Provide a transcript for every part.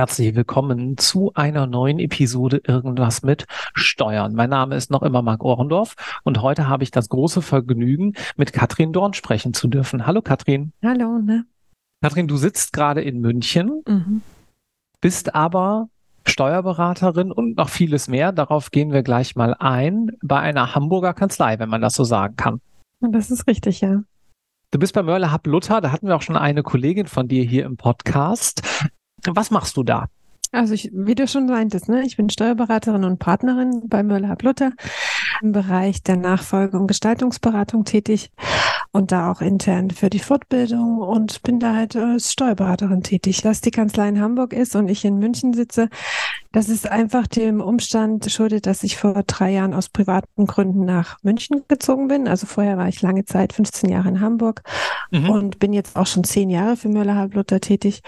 Herzlich willkommen zu einer neuen Episode Irgendwas mit Steuern. Mein Name ist noch immer Marc Ohrendorf und heute habe ich das große Vergnügen, mit Katrin Dorn sprechen zu dürfen. Hallo Katrin. Hallo, ne? Katrin, du sitzt gerade in München, mhm. bist aber Steuerberaterin und noch vieles mehr. Darauf gehen wir gleich mal ein bei einer Hamburger Kanzlei, wenn man das so sagen kann. Das ist richtig, ja. Du bist bei Mörle Hub Luther, da hatten wir auch schon eine Kollegin von dir hier im Podcast. Was machst du da? Also ich, wie du schon meintest, ne, ich bin Steuerberaterin und Partnerin bei Möller Luther im Bereich der Nachfolge und Gestaltungsberatung tätig und da auch intern für die Fortbildung und bin da halt als Steuerberaterin tätig. Dass die Kanzlei in Hamburg ist und ich in München sitze, das ist einfach dem Umstand schuldet, dass ich vor drei Jahren aus privaten Gründen nach München gezogen bin. Also vorher war ich lange Zeit, 15 Jahre in Hamburg mhm. und bin jetzt auch schon zehn Jahre für Möller Luther tätig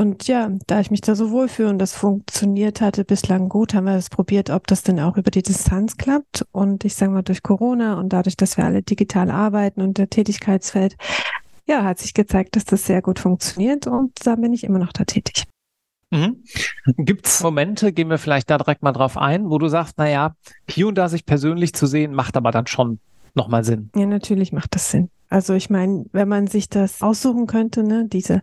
und ja, da ich mich da so wohlfühle und das funktioniert hatte bislang gut, haben wir das probiert, ob das denn auch über die Distanz klappt. Und ich sage mal, durch Corona und dadurch, dass wir alle digital arbeiten und der Tätigkeitsfeld, ja, hat sich gezeigt, dass das sehr gut funktioniert und da bin ich immer noch da tätig. Mhm. Gibt es Momente, gehen wir vielleicht da direkt mal drauf ein, wo du sagst, naja, hier und da sich persönlich zu sehen, macht aber dann schon nochmal Sinn? Ja, natürlich macht das Sinn. Also ich meine, wenn man sich das aussuchen könnte, ne, diese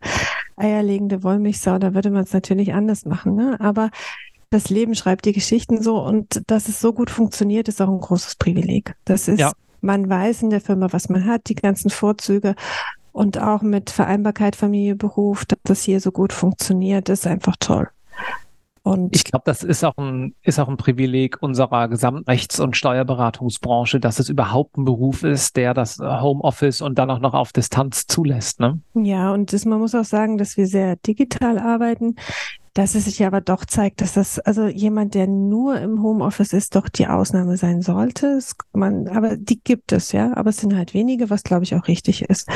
eierlegende Wollmilchsau, da würde man es natürlich anders machen. Ne? Aber das Leben schreibt die Geschichten so und dass es so gut funktioniert, ist auch ein großes Privileg. Das ist, ja. man weiß in der Firma, was man hat, die ganzen Vorzüge und auch mit Vereinbarkeit Familie, Beruf, dass das hier so gut funktioniert, ist einfach toll. Und ich glaube, das ist auch ein, ist auch ein Privileg unserer Gesamtrechts- und Steuerberatungsbranche, dass es überhaupt ein Beruf ist, der das Homeoffice und dann auch noch auf Distanz zulässt. Ne? Ja, und das, man muss auch sagen, dass wir sehr digital arbeiten dass es sich aber doch zeigt, dass das, also jemand, der nur im Homeoffice ist, doch die Ausnahme sein sollte. Es, man, aber die gibt es, ja. Aber es sind halt wenige, was glaube ich auch richtig ist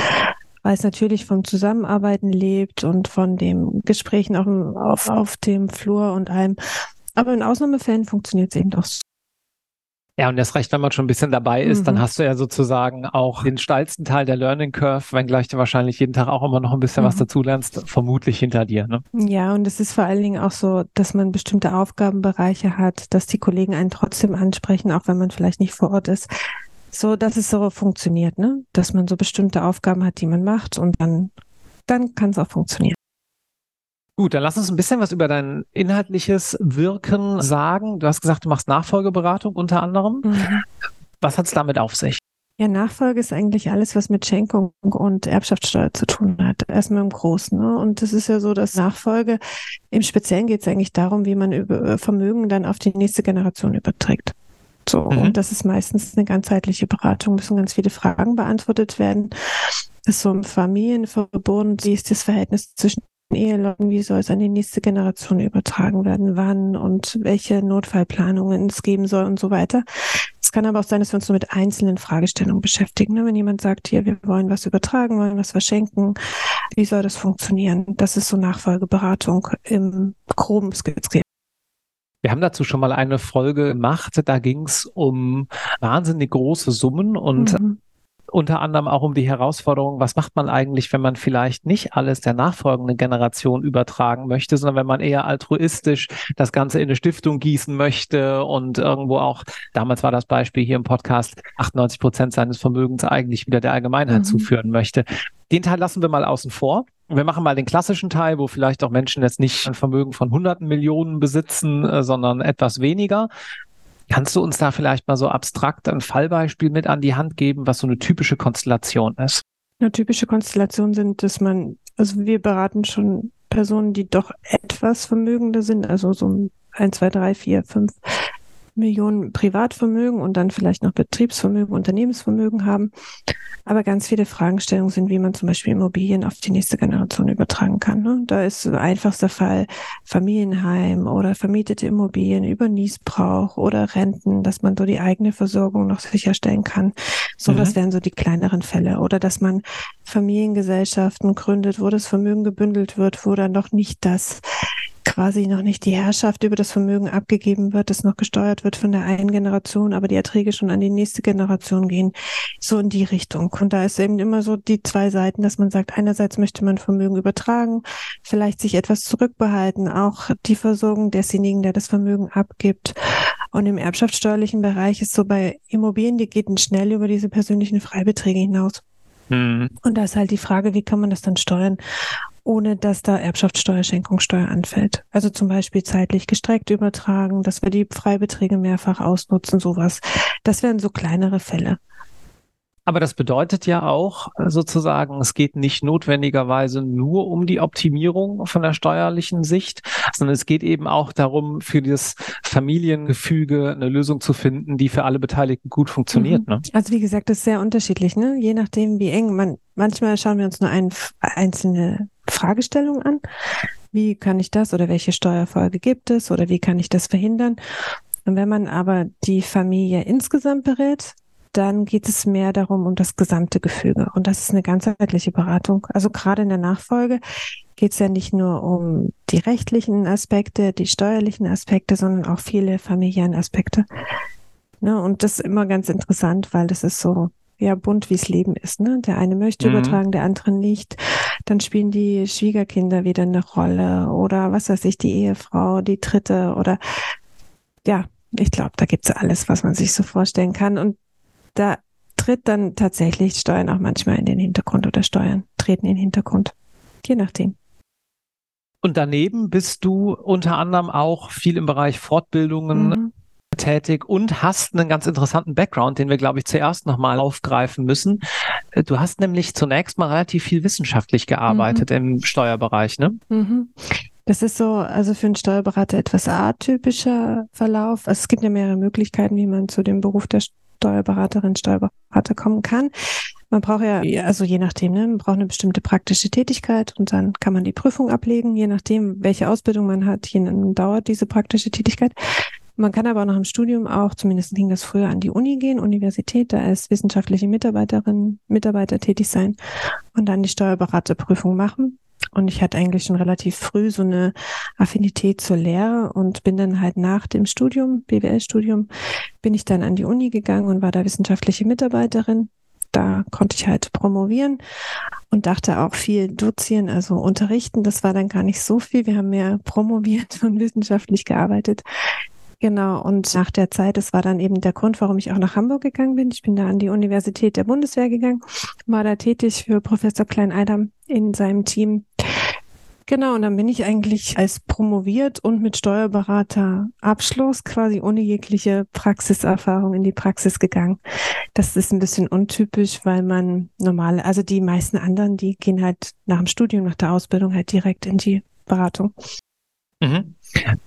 weil es natürlich vom Zusammenarbeiten lebt und von dem Gesprächen auf, auf, auf dem Flur und allem. Aber in Ausnahmefällen funktioniert es eben doch so. Ja, und das reicht, wenn man schon ein bisschen dabei ist, mhm. dann hast du ja sozusagen auch den steilsten Teil der Learning Curve, wenngleich du wahrscheinlich jeden Tag auch immer noch ein bisschen mhm. was dazulernst, vermutlich hinter dir. Ne? Ja, und es ist vor allen Dingen auch so, dass man bestimmte Aufgabenbereiche hat, dass die Kollegen einen trotzdem ansprechen, auch wenn man vielleicht nicht vor Ort ist so, dass es so funktioniert, ne? Dass man so bestimmte Aufgaben hat, die man macht und dann, dann kann es auch funktionieren. Gut, dann lass uns ein bisschen was über dein inhaltliches Wirken sagen. Du hast gesagt, du machst Nachfolgeberatung unter anderem. Mhm. Was hat es damit auf sich? Ja, Nachfolge ist eigentlich alles, was mit Schenkung und Erbschaftssteuer zu tun hat. Erstmal im Großen. Ne? Und es ist ja so, dass Nachfolge, im Speziellen geht es eigentlich darum, wie man Vermögen dann auf die nächste Generation überträgt. So, mhm. und das ist meistens eine ganzheitliche Beratung, müssen ganz viele Fragen beantwortet werden. Das ist so ein Familienverbund, wie ist das Verhältnis zwischen Eheleuten, wie soll es an die nächste Generation übertragen werden, wann und welche Notfallplanungen es geben soll und so weiter. Es kann aber auch sein, dass wir uns nur mit einzelnen Fragestellungen beschäftigen. Ne? Wenn jemand sagt, hier, wir wollen was übertragen, wollen was verschenken, wie soll das funktionieren? Das ist so Nachfolgeberatung im groben skizziert. Wir haben dazu schon mal eine Folge gemacht. Da ging es um wahnsinnig große Summen und mhm. unter anderem auch um die Herausforderung, was macht man eigentlich, wenn man vielleicht nicht alles der nachfolgenden Generation übertragen möchte, sondern wenn man eher altruistisch das Ganze in eine Stiftung gießen möchte und irgendwo auch, damals war das Beispiel hier im Podcast, 98 Prozent seines Vermögens eigentlich wieder der Allgemeinheit mhm. zuführen möchte. Den Teil lassen wir mal außen vor. Wir machen mal den klassischen Teil, wo vielleicht auch Menschen jetzt nicht ein Vermögen von hunderten Millionen besitzen, äh, sondern etwas weniger. Kannst du uns da vielleicht mal so abstrakt ein Fallbeispiel mit an die Hand geben, was so eine typische Konstellation ist? Eine typische Konstellation sind, dass man, also wir beraten schon Personen, die doch etwas vermögender sind, also so ein, zwei, drei, vier, fünf Millionen Privatvermögen und dann vielleicht noch Betriebsvermögen, Unternehmensvermögen haben. Aber ganz viele Fragestellungen sind, wie man zum Beispiel Immobilien auf die nächste Generation übertragen kann. Ne? Da ist einfachster Fall Familienheim oder vermietete Immobilien über Niesbrauch oder Renten, dass man so die eigene Versorgung noch sicherstellen kann. So, mhm. das wären so die kleineren Fälle. Oder dass man Familiengesellschaften gründet, wo das Vermögen gebündelt wird, wo dann noch nicht das quasi noch nicht die Herrschaft über das Vermögen abgegeben wird, das noch gesteuert wird von der einen Generation, aber die Erträge schon an die nächste Generation gehen, so in die Richtung. Und da ist eben immer so die zwei Seiten, dass man sagt, einerseits möchte man Vermögen übertragen, vielleicht sich etwas zurückbehalten, auch die Versorgung desjenigen, der das Vermögen abgibt. Und im erbschaftssteuerlichen Bereich ist so bei Immobilien, die geht schnell über diese persönlichen Freibeträge hinaus. Mhm. Und da ist halt die Frage, wie kann man das dann steuern? Ohne dass da Erbschaftssteuer, Schenkungssteuer anfällt. Also zum Beispiel zeitlich gestreckt übertragen, dass wir die Freibeträge mehrfach ausnutzen, sowas. Das wären so kleinere Fälle. Aber das bedeutet ja auch äh, sozusagen, es geht nicht notwendigerweise nur um die Optimierung von der steuerlichen Sicht, sondern es geht eben auch darum, für das Familiengefüge eine Lösung zu finden, die für alle Beteiligten gut funktioniert. Mhm. Ne? Also wie gesagt, das ist sehr unterschiedlich, ne? Je nachdem, wie eng man, manchmal schauen wir uns nur ein, einzelne Fragestellung an. Wie kann ich das oder welche Steuerfolge gibt es oder wie kann ich das verhindern? Und wenn man aber die Familie insgesamt berät, dann geht es mehr darum, um das gesamte Gefüge. Und das ist eine ganzheitliche Beratung. Also gerade in der Nachfolge geht es ja nicht nur um die rechtlichen Aspekte, die steuerlichen Aspekte, sondern auch viele familiären Aspekte. Ne? Und das ist immer ganz interessant, weil das ist so ja bunt, wie es Leben ist. Ne? Der eine möchte mhm. übertragen, der andere nicht. Dann spielen die Schwiegerkinder wieder eine Rolle oder was weiß ich, die Ehefrau, die dritte oder ja, ich glaube, da gibt's alles, was man sich so vorstellen kann. Und da tritt dann tatsächlich Steuern auch manchmal in den Hintergrund oder Steuern treten in den Hintergrund. Je nachdem. Und daneben bist du unter anderem auch viel im Bereich Fortbildungen mhm. tätig und hast einen ganz interessanten Background, den wir, glaube ich, zuerst nochmal aufgreifen müssen. Du hast nämlich zunächst mal relativ viel wissenschaftlich gearbeitet mhm. im Steuerbereich, ne? Mhm. Das ist so, also für einen Steuerberater etwas atypischer Verlauf. Also es gibt ja mehrere Möglichkeiten, wie man zu dem Beruf der Steuerberaterin, Steuerberater kommen kann. Man braucht ja, also je nachdem, ne, man braucht eine bestimmte praktische Tätigkeit und dann kann man die Prüfung ablegen, je nachdem, welche Ausbildung man hat, je nachdem dauert diese praktische Tätigkeit. Man kann aber auch nach dem Studium auch, zumindest ging das früher, an die Uni gehen, Universität, da als wissenschaftliche Mitarbeiterin, Mitarbeiter tätig sein und dann die Steuerberaterprüfung machen. Und ich hatte eigentlich schon relativ früh so eine Affinität zur Lehre und bin dann halt nach dem Studium, BWL-Studium, bin ich dann an die Uni gegangen und war da wissenschaftliche Mitarbeiterin. Da konnte ich halt promovieren und dachte auch viel dozieren, also unterrichten. Das war dann gar nicht so viel. Wir haben mehr promoviert und wissenschaftlich gearbeitet. Genau, und nach der Zeit, das war dann eben der Grund, warum ich auch nach Hamburg gegangen bin. Ich bin da an die Universität der Bundeswehr gegangen, war da tätig für Professor Klein-Eidam in seinem Team. Genau, und dann bin ich eigentlich als promoviert und mit Steuerberater Abschluss quasi ohne jegliche Praxiserfahrung in die Praxis gegangen. Das ist ein bisschen untypisch, weil man normal, also die meisten anderen, die gehen halt nach dem Studium, nach der Ausbildung halt direkt in die Beratung. Mhm.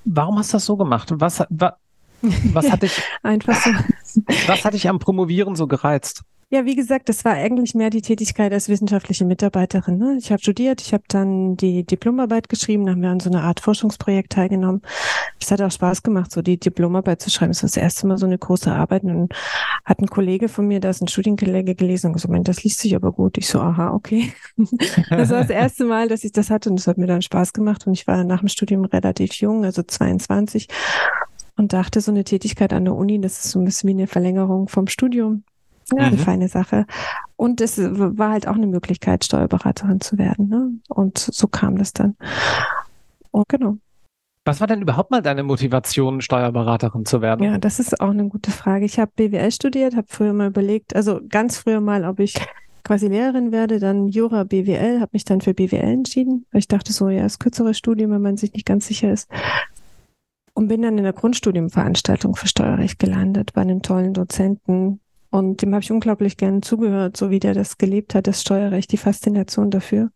Warum hast du das so gemacht? Was, wa, was hat dich einfach so. Was hat dich am Promovieren so gereizt? Ja, wie gesagt, das war eigentlich mehr die Tätigkeit als wissenschaftliche Mitarbeiterin. Ne? Ich habe studiert, ich habe dann die Diplomarbeit geschrieben, haben wir an so einer Art Forschungsprojekt teilgenommen. Es hat auch Spaß gemacht, so die Diplomarbeit zu schreiben. Es war das erste Mal so eine große Arbeit. Und dann hat ein Kollege von mir, da ist ein Studienkollege gelesen und gesagt, das liest sich aber gut. Ich so, aha, okay. das war das erste Mal, dass ich das hatte und das hat mir dann Spaß gemacht. Und ich war nach dem Studium relativ jung, also 22 und dachte, so eine Tätigkeit an der Uni, das ist so ein bisschen wie eine Verlängerung vom Studium. Ja, eine mhm. feine Sache. Und es war halt auch eine Möglichkeit, Steuerberaterin zu werden. Ne? Und so kam das dann. Und genau. Was war denn überhaupt mal deine Motivation, Steuerberaterin zu werden? Ja, das ist auch eine gute Frage. Ich habe BWL studiert, habe früher mal überlegt, also ganz früher mal, ob ich quasi Lehrerin werde, dann Jura BWL, habe mich dann für BWL entschieden, weil ich dachte so, ja, das kürzere Studium, wenn man sich nicht ganz sicher ist. Und bin dann in der Grundstudienveranstaltung für Steuerrecht gelandet bei einem tollen Dozenten. Und dem habe ich unglaublich gerne zugehört, so wie der das gelebt hat, das Steuerrecht, die Faszination dafür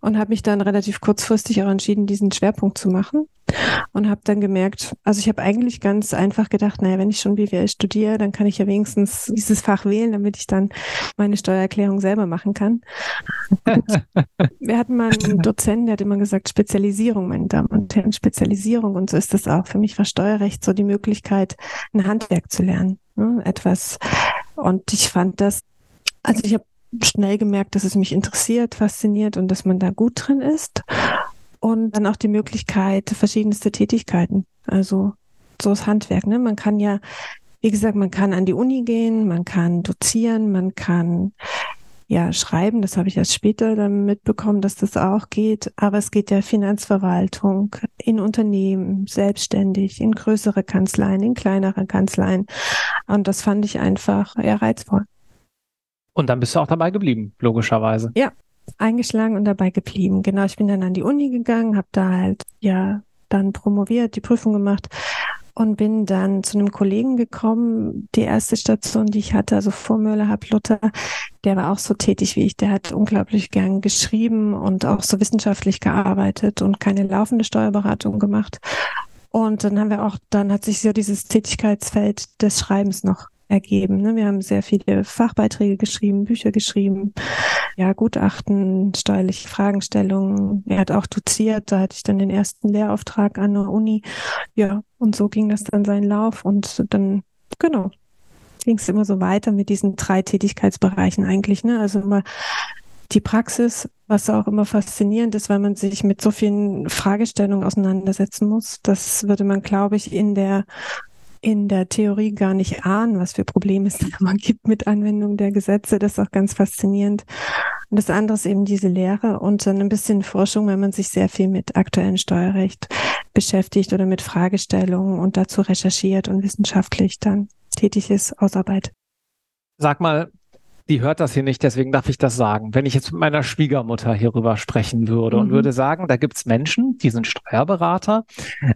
und habe mich dann relativ kurzfristig auch entschieden, diesen Schwerpunkt zu machen und habe dann gemerkt, also ich habe eigentlich ganz einfach gedacht, naja, wenn ich schon BWL studiere, dann kann ich ja wenigstens dieses Fach wählen, damit ich dann meine Steuererklärung selber machen kann. wir hatten mal einen Dozenten, der hat immer gesagt, Spezialisierung, meine Damen und Herren, Spezialisierung und so ist das auch. Für mich war Steuerrecht so die Möglichkeit, ein Handwerk zu lernen, ne? etwas. Und ich fand das, also ich habe schnell gemerkt, dass es mich interessiert, fasziniert und dass man da gut drin ist. Und dann auch die Möglichkeit, verschiedenste Tätigkeiten. Also so das Handwerk. Ne? Man kann ja, wie gesagt, man kann an die Uni gehen, man kann dozieren, man kann ja schreiben. Das habe ich erst später dann mitbekommen, dass das auch geht. Aber es geht ja Finanzverwaltung in Unternehmen, selbstständig, in größere Kanzleien, in kleinere Kanzleien. Und das fand ich einfach ja reizvoll. Und dann bist du auch dabei geblieben, logischerweise. Ja, eingeschlagen und dabei geblieben. Genau, ich bin dann an die Uni gegangen, habe da halt ja dann promoviert, die Prüfung gemacht und bin dann zu einem Kollegen gekommen. Die erste Station, die ich hatte, also vor Möller Hab Luther, der war auch so tätig wie ich. Der hat unglaublich gern geschrieben und auch so wissenschaftlich gearbeitet und keine laufende Steuerberatung gemacht. Und dann haben wir auch, dann hat sich so dieses Tätigkeitsfeld des Schreibens noch ergeben. Ne? Wir haben sehr viele Fachbeiträge geschrieben, Bücher geschrieben, ja, Gutachten, steuerliche Fragestellungen. Er hat auch doziert, da hatte ich dann den ersten Lehrauftrag an der Uni. Ja, und so ging das dann seinen Lauf und dann, genau, ging es immer so weiter mit diesen drei Tätigkeitsbereichen eigentlich. Ne? Also immer die Praxis, was auch immer faszinierend ist, weil man sich mit so vielen Fragestellungen auseinandersetzen muss. Das würde man, glaube ich, in der in der Theorie gar nicht ahnen, was für Probleme es da immer gibt mit Anwendung der Gesetze. Das ist auch ganz faszinierend. Und das andere ist eben diese Lehre und dann ein bisschen Forschung, wenn man sich sehr viel mit aktuellem Steuerrecht beschäftigt oder mit Fragestellungen und dazu recherchiert und wissenschaftlich dann tätig ist, ausarbeitet. Sag mal, die hört das hier nicht, deswegen darf ich das sagen. Wenn ich jetzt mit meiner Schwiegermutter hierüber sprechen würde mhm. und würde sagen, da gibt's Menschen, die sind Steuerberater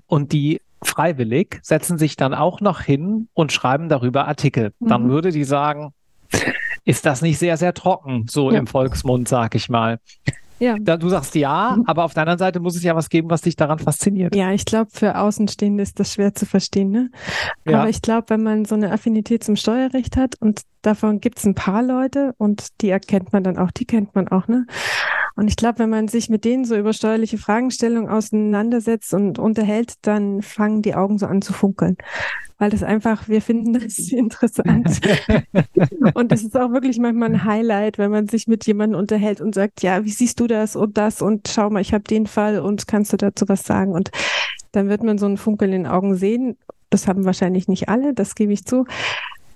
und die freiwillig, setzen sich dann auch noch hin und schreiben darüber Artikel. Mhm. Dann würde die sagen, ist das nicht sehr, sehr trocken, so ja. im Volksmund, sag ich mal. Ja. Du sagst ja, mhm. aber auf der anderen Seite muss es ja was geben, was dich daran fasziniert. Ja, ich glaube, für Außenstehende ist das schwer zu verstehen. Ne? Ja. Aber ich glaube, wenn man so eine Affinität zum Steuerrecht hat und davon gibt es ein paar Leute und die erkennt man dann auch, die kennt man auch, ne? Und ich glaube, wenn man sich mit denen so über steuerliche Fragestellungen auseinandersetzt und unterhält, dann fangen die Augen so an zu funkeln. Weil das einfach, wir finden das interessant. und es ist auch wirklich manchmal ein Highlight, wenn man sich mit jemandem unterhält und sagt, ja, wie siehst du das und das und schau mal, ich habe den Fall und kannst du dazu was sagen? Und dann wird man so einen Funkel in den Augen sehen. Das haben wahrscheinlich nicht alle, das gebe ich zu.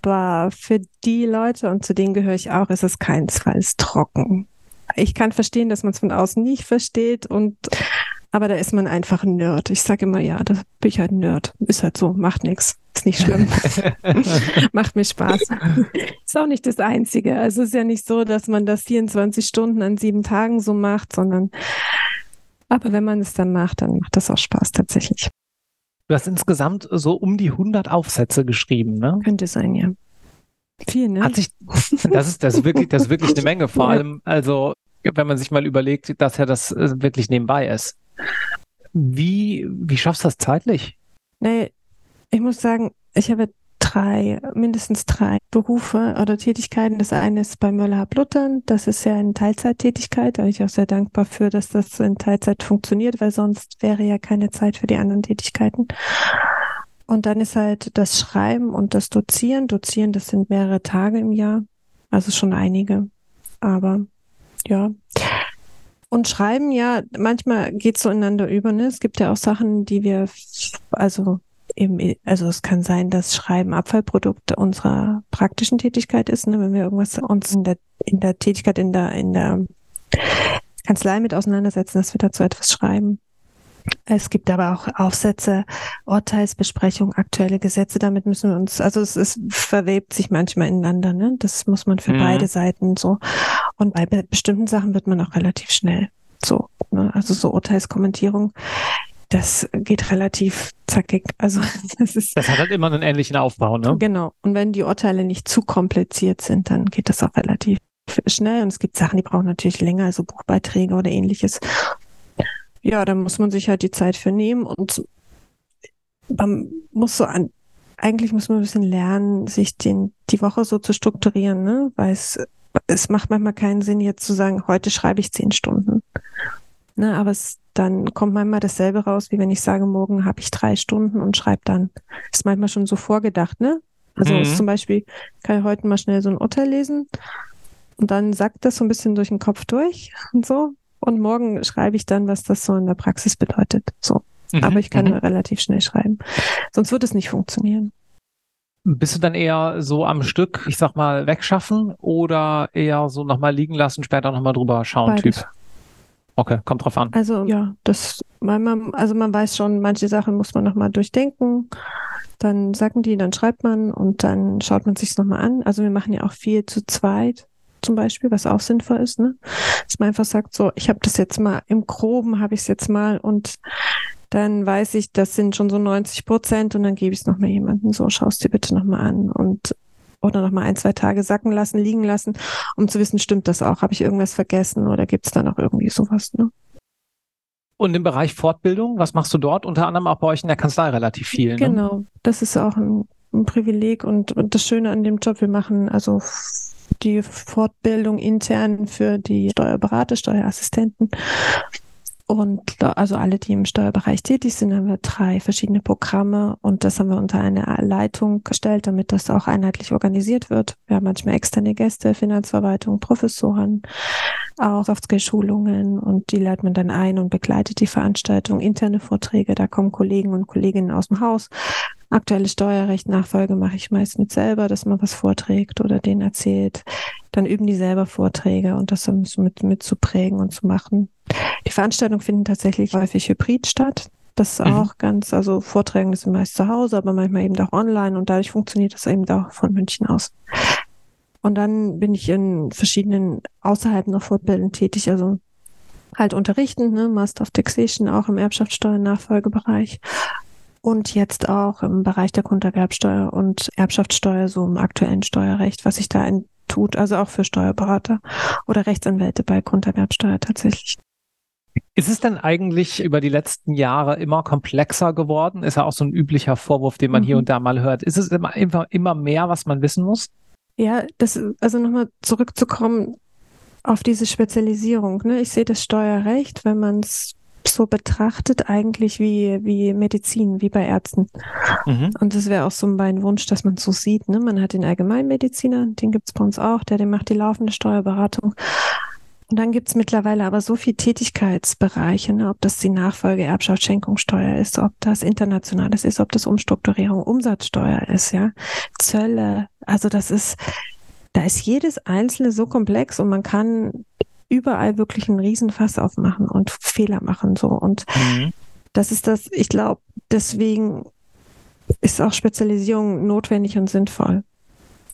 Aber für die Leute, und zu denen gehöre ich auch, ist es keinesfalls trocken ich kann verstehen, dass man es von außen nicht versteht und aber da ist man einfach ein Nerd. Ich sage immer, ja, da bin ich halt ein Nerd. Ist halt so, macht nichts. Ist nicht schlimm. macht mir Spaß. ist auch nicht das Einzige. Also es ist ja nicht so, dass man das 24 Stunden an sieben Tagen so macht, sondern aber wenn man es dann macht, dann macht das auch Spaß tatsächlich. Du hast insgesamt so um die 100 Aufsätze geschrieben, ne? Könnte sein, ja. Viel, ne? Hat sich, das ist, das ist wirklich, das ist wirklich eine Menge. Vor allem, also, wenn man sich mal überlegt, dass ja das äh, wirklich nebenbei ist. Wie, wie schaffst du das zeitlich? Nee, ich muss sagen, ich habe drei, mindestens drei Berufe oder Tätigkeiten. Das eine ist bei Möller Bluttern. Das ist ja eine Teilzeittätigkeit. Da bin ich auch sehr dankbar für, dass das in Teilzeit funktioniert, weil sonst wäre ja keine Zeit für die anderen Tätigkeiten. Und dann ist halt das Schreiben und das Dozieren. Dozieren, das sind mehrere Tage im Jahr. Also schon einige. Aber ja. Und schreiben, ja, manchmal geht es so ineinander über. Ne? Es gibt ja auch Sachen, die wir, also eben, also es kann sein, dass Schreiben Abfallprodukt unserer praktischen Tätigkeit ist, ne, wenn wir irgendwas uns in der, in der Tätigkeit in der, in der Kanzlei mit auseinandersetzen, dass wir dazu etwas schreiben. Es gibt aber auch Aufsätze, Urteilsbesprechung, aktuelle Gesetze. Damit müssen wir uns, also es, es verwebt sich manchmal ineinander. Ne? Das muss man für mhm. beide Seiten so. Und bei bestimmten Sachen wird man auch relativ schnell so. Ne? Also so Urteilskommentierung, das geht relativ zackig. Also das ist. Das hat halt immer einen ähnlichen Aufbau, ne? Genau. Und wenn die Urteile nicht zu kompliziert sind, dann geht das auch relativ schnell. Und es gibt Sachen, die brauchen natürlich länger, also Buchbeiträge oder ähnliches. Ja, da muss man sich halt die Zeit für nehmen und man muss so an, eigentlich muss man ein bisschen lernen, sich den, die Woche so zu strukturieren, ne? Weil es, es macht manchmal keinen Sinn, jetzt zu sagen, heute schreibe ich zehn Stunden. Ne? Aber es, dann kommt manchmal dasselbe raus, wie wenn ich sage, morgen habe ich drei Stunden und schreibe dann. Ist manchmal schon so vorgedacht, ne? Also mhm. zum Beispiel, kann ich heute mal schnell so ein Urteil lesen und dann sagt das so ein bisschen durch den Kopf durch und so. Und morgen schreibe ich dann, was das so in der Praxis bedeutet. So. Mhm. Aber ich kann mhm. relativ schnell schreiben. Sonst wird es nicht funktionieren. Bist du dann eher so am Stück, ich sag mal, wegschaffen oder eher so nochmal liegen lassen, später nochmal drüber schauen, Beides. Typ? Okay, kommt drauf an. Also ja, das, man, also man weiß schon, manche Sachen muss man nochmal durchdenken. Dann sagen die, dann schreibt man und dann schaut man sich nochmal an. Also wir machen ja auch viel zu zweit zum Beispiel, was auch sinnvoll ist, ne? Dass man einfach sagt, so, ich habe das jetzt mal, im Groben habe ich es jetzt mal und dann weiß ich, das sind schon so 90 Prozent und dann gebe ich es nochmal jemandem. So, schaust dir bitte nochmal an und oder nochmal ein, zwei Tage sacken lassen, liegen lassen, um zu wissen, stimmt das auch? Habe ich irgendwas vergessen oder gibt es da noch irgendwie sowas, ne? Und im Bereich Fortbildung, was machst du dort? Unter anderem auch bei euch in der Kanzlei relativ viel. Ne? Genau, das ist auch ein, ein Privileg und, und das Schöne an dem Job, wir machen also die Fortbildung intern für die Steuerberater, Steuerassistenten. Und also alle, die im Steuerbereich tätig sind, haben wir drei verschiedene Programme und das haben wir unter eine Leitung gestellt, damit das auch einheitlich organisiert wird. Wir haben manchmal externe Gäste, Finanzverwaltung, Professoren, auch Softskill-Schulungen und die leitet man dann ein und begleitet die Veranstaltung, interne Vorträge, da kommen Kollegen und Kolleginnen aus dem Haus, Aktuelle Steuerrecht Nachfolge mache ich meist mit selber, dass man was vorträgt oder denen erzählt. Dann üben die selber Vorträge und das dann mit, mit zu prägen und zu machen. Die Veranstaltungen finden tatsächlich häufig hybrid statt. Das ist mhm. auch ganz, also Vorträge sind meist zu Hause, aber manchmal eben auch online und dadurch funktioniert das eben auch von München aus. Und dann bin ich in verschiedenen außerhalb noch Fortbildungen tätig, also halt unterrichten, ne, Master of Taxation auch im Erbschaftssteuer-Nachfolgebereich und jetzt auch im Bereich der Grunderwerbsteuer und Erbschaftssteuer, so im aktuellen Steuerrecht, was sich da tut, also auch für Steuerberater oder Rechtsanwälte bei Grunderwerbsteuer tatsächlich. Ist es denn eigentlich über die letzten Jahre immer komplexer geworden? Ist ja auch so ein üblicher Vorwurf, den man mhm. hier und da mal hört. Ist es immer, immer, immer mehr, was man wissen muss? Ja, das, also nochmal zurückzukommen auf diese Spezialisierung. Ne? Ich sehe das Steuerrecht, wenn man es so betrachtet eigentlich wie, wie Medizin, wie bei Ärzten. Mhm. Und das wäre auch so mein Wunsch, dass man so sieht. Ne? Man hat den Allgemeinmediziner, den gibt es bei uns auch, der, der macht die laufende Steuerberatung. Und dann gibt es mittlerweile aber so viel Tätigkeitsbereiche, ne? ob das die Nachfolge Erbschaft, Schenkungssteuer ist, ob das Internationales ist, ob das Umstrukturierung, Umsatzsteuer ist, ja, Zölle. Also das ist, da ist jedes einzelne so komplex und man kann überall wirklich einen Riesenfass aufmachen und Fehler machen so. Und mhm. das ist das, ich glaube, deswegen ist auch Spezialisierung notwendig und sinnvoll.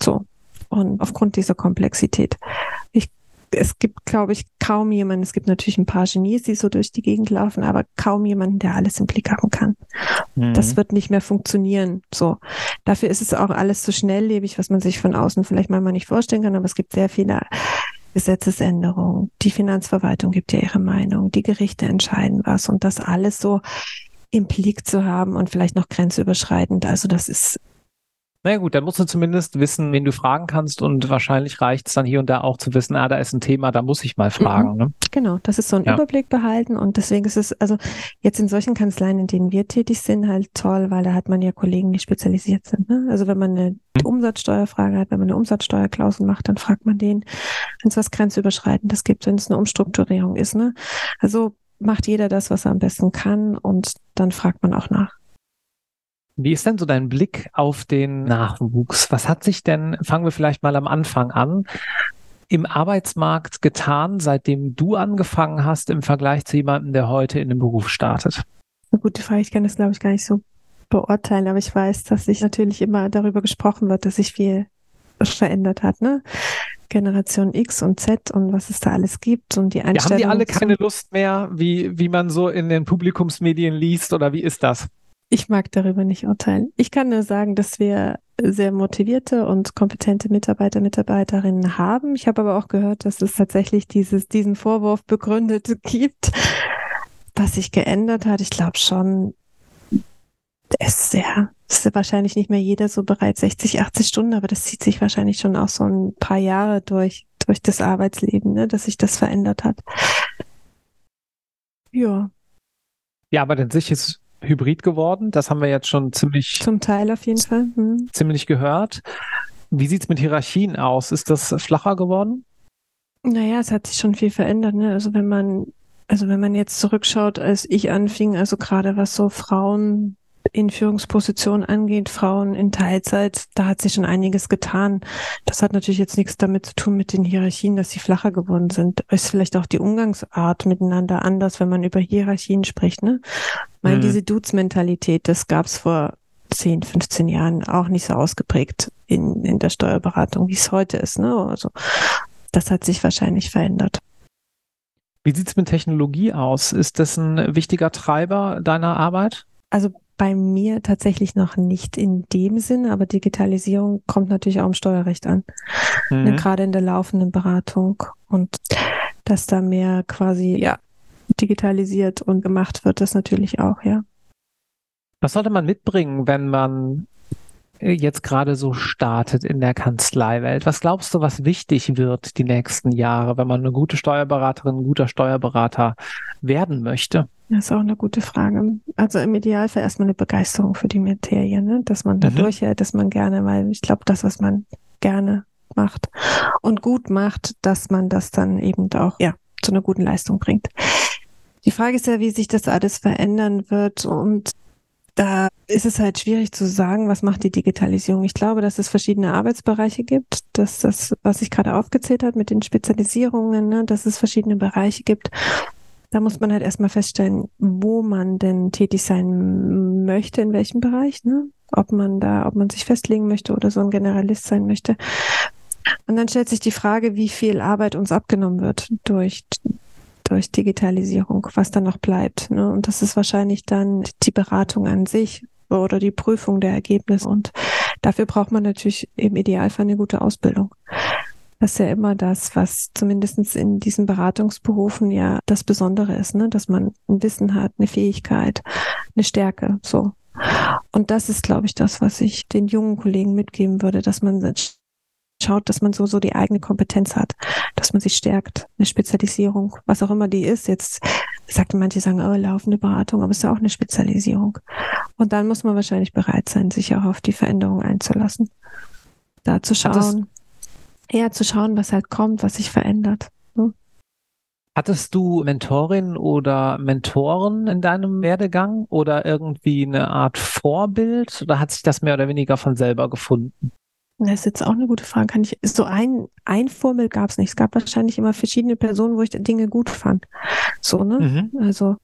So. Und aufgrund dieser Komplexität. Ich, es gibt, glaube ich, kaum jemanden, es gibt natürlich ein paar Genies, die so durch die Gegend laufen, aber kaum jemanden, der alles im Blick haben kann. Mhm. Das wird nicht mehr funktionieren. So. Dafür ist es auch alles so schnelllebig, was man sich von außen vielleicht manchmal nicht vorstellen kann, aber es gibt sehr viele Gesetzesänderung, die Finanzverwaltung gibt ja ihre Meinung, die Gerichte entscheiden was. Und das alles so im Blick zu haben und vielleicht noch grenzüberschreitend. Also das ist naja gut, dann musst du zumindest wissen, wen du fragen kannst und wahrscheinlich reicht es dann hier und da auch zu wissen, ah, da ist ein Thema, da muss ich mal mhm. fragen. Ne? Genau, das ist so ein ja. Überblick behalten und deswegen ist es, also jetzt in solchen Kanzleien, in denen wir tätig sind, halt toll, weil da hat man ja Kollegen, die spezialisiert sind. Ne? Also wenn man eine mhm. Umsatzsteuerfrage hat, wenn man eine Umsatzsteuerklausel macht, dann fragt man den, wenn es was grenzüberschreitendes gibt, wenn es eine Umstrukturierung ist. Ne? Also macht jeder das, was er am besten kann und dann fragt man auch nach. Wie ist denn so dein Blick auf den Nachwuchs? Was hat sich denn, fangen wir vielleicht mal am Anfang an, im Arbeitsmarkt getan, seitdem du angefangen hast im Vergleich zu jemandem, der heute in den Beruf startet? Eine gute Frage. Ich kann das, glaube ich, gar nicht so beurteilen, aber ich weiß, dass sich natürlich immer darüber gesprochen wird, dass sich viel verändert hat, ne? Generation X und Z und was es da alles gibt und die Einstellung. Ja, haben die alle keine Lust mehr, wie, wie man so in den Publikumsmedien liest oder wie ist das? Ich mag darüber nicht urteilen. Ich kann nur sagen, dass wir sehr motivierte und kompetente Mitarbeiter, Mitarbeiterinnen haben. Ich habe aber auch gehört, dass es tatsächlich dieses, diesen Vorwurf begründet gibt, was sich geändert hat. Ich glaube schon, es ja, ist wahrscheinlich nicht mehr jeder so bereit, 60, 80 Stunden, aber das zieht sich wahrscheinlich schon auch so ein paar Jahre durch, durch das Arbeitsleben, ne, dass sich das verändert hat. Ja. Ja, aber dann sich ist hybrid geworden. Das haben wir jetzt schon ziemlich. Zum Teil auf jeden Fall. Hm. Ziemlich gehört. Wie sieht es mit Hierarchien aus? Ist das flacher geworden? Naja, es hat sich schon viel verändert. Ne? Also wenn man, also wenn man jetzt zurückschaut, als ich anfing, also gerade was so Frauen in Führungspositionen angeht, Frauen in Teilzeit, da hat sich schon einiges getan. Das hat natürlich jetzt nichts damit zu tun mit den Hierarchien, dass sie flacher geworden sind. Ist vielleicht auch die Umgangsart miteinander anders, wenn man über Hierarchien spricht. Ne? Ich meine, mhm. diese Dudes-Mentalität, das gab es vor 10, 15 Jahren auch nicht so ausgeprägt in, in der Steuerberatung, wie es heute ist. Ne? Also das hat sich wahrscheinlich verändert. Wie sieht es mit Technologie aus? Ist das ein wichtiger Treiber deiner Arbeit? Also bei mir tatsächlich noch nicht in dem Sinne, aber Digitalisierung kommt natürlich auch im Steuerrecht an. Mhm. Ne, gerade in der laufenden Beratung und dass da mehr quasi ja, digitalisiert und gemacht wird, das natürlich auch, ja. Was sollte man mitbringen, wenn man jetzt gerade so startet in der Kanzleiwelt? Was glaubst du, was wichtig wird die nächsten Jahre, wenn man eine gute Steuerberaterin, ein guter Steuerberater werden möchte? Das ist auch eine gute Frage. Also im Idealfall erstmal eine Begeisterung für die Materie, ne? dass man da mhm. durchhält, dass man gerne, weil ich glaube, das, was man gerne macht und gut macht, dass man das dann eben auch ja, zu einer guten Leistung bringt. Die Frage ist ja, wie sich das alles verändern wird und da ist es halt schwierig zu sagen, was macht die Digitalisierung. Ich glaube, dass es verschiedene Arbeitsbereiche gibt, dass das, was ich gerade aufgezählt habe mit den Spezialisierungen, ne, dass es verschiedene Bereiche gibt da muss man halt erstmal feststellen, wo man denn tätig sein möchte, in welchem Bereich, ne? Ob man da, ob man sich festlegen möchte oder so ein Generalist sein möchte. Und dann stellt sich die Frage, wie viel Arbeit uns abgenommen wird durch, durch Digitalisierung, was dann noch bleibt. Ne? Und das ist wahrscheinlich dann die Beratung an sich oder die Prüfung der Ergebnisse. Und dafür braucht man natürlich im Idealfall eine gute Ausbildung. Das ist ja immer das, was zumindest in diesen Beratungsberufen ja das Besondere ist, ne? dass man ein Wissen hat, eine Fähigkeit, eine Stärke, so. Und das ist, glaube ich, das, was ich den jungen Kollegen mitgeben würde, dass man schaut, dass man so, so die eigene Kompetenz hat, dass man sich stärkt, eine Spezialisierung, was auch immer die ist. Jetzt sagten manche sagen, oh, laufende Beratung, aber es ist ja auch eine Spezialisierung. Und dann muss man wahrscheinlich bereit sein, sich auch auf die Veränderung einzulassen. Da zu schauen eher zu schauen, was halt kommt, was sich verändert. Ne? Hattest du Mentorinnen oder Mentoren in deinem Werdegang oder irgendwie eine Art Vorbild oder hat sich das mehr oder weniger von selber gefunden? Das ist jetzt auch eine gute Frage. Kann ich, so ein, ein Vorbild gab es nicht. Es gab wahrscheinlich immer verschiedene Personen, wo ich Dinge gut fand. So, ne? Mhm. Also,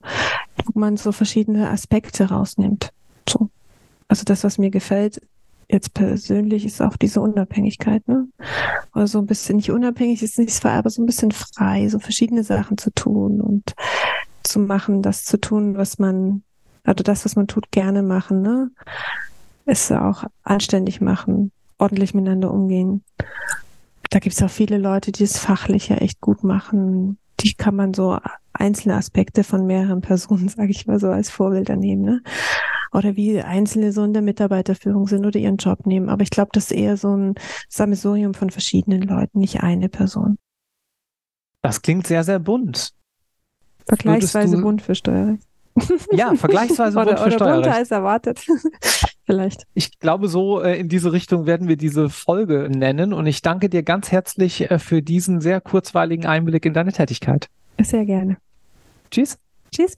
wo man so verschiedene Aspekte rausnimmt. So. Also das, was mir gefällt, jetzt persönlich ist auch diese Unabhängigkeit, ne? Oder so ein bisschen nicht unabhängig ist nicht frei, aber so ein bisschen frei, so verschiedene Sachen zu tun und zu machen, das zu tun, was man, also das, was man tut, gerne machen, ne? Es auch anständig machen, ordentlich miteinander umgehen. Da gibt es auch viele Leute, die es fachlich ja echt gut machen. Die kann man so einzelne Aspekte von mehreren Personen, sage ich mal so, als Vorbilder nehmen. Ne? oder wie Einzelne so in der Mitarbeiterführung sind oder ihren Job nehmen. Aber ich glaube, das ist eher so ein Sammelsurium von verschiedenen Leuten, nicht eine Person. Das klingt sehr, sehr bunt. Vergleichsweise bunt für Steuerrecht. Ja, vergleichsweise oder, für oder Steuerrecht. bunter als erwartet. Vielleicht. Ich glaube, so äh, in diese Richtung werden wir diese Folge nennen. Und ich danke dir ganz herzlich äh, für diesen sehr kurzweiligen Einblick in deine Tätigkeit. Sehr gerne. Tschüss. Tschüss.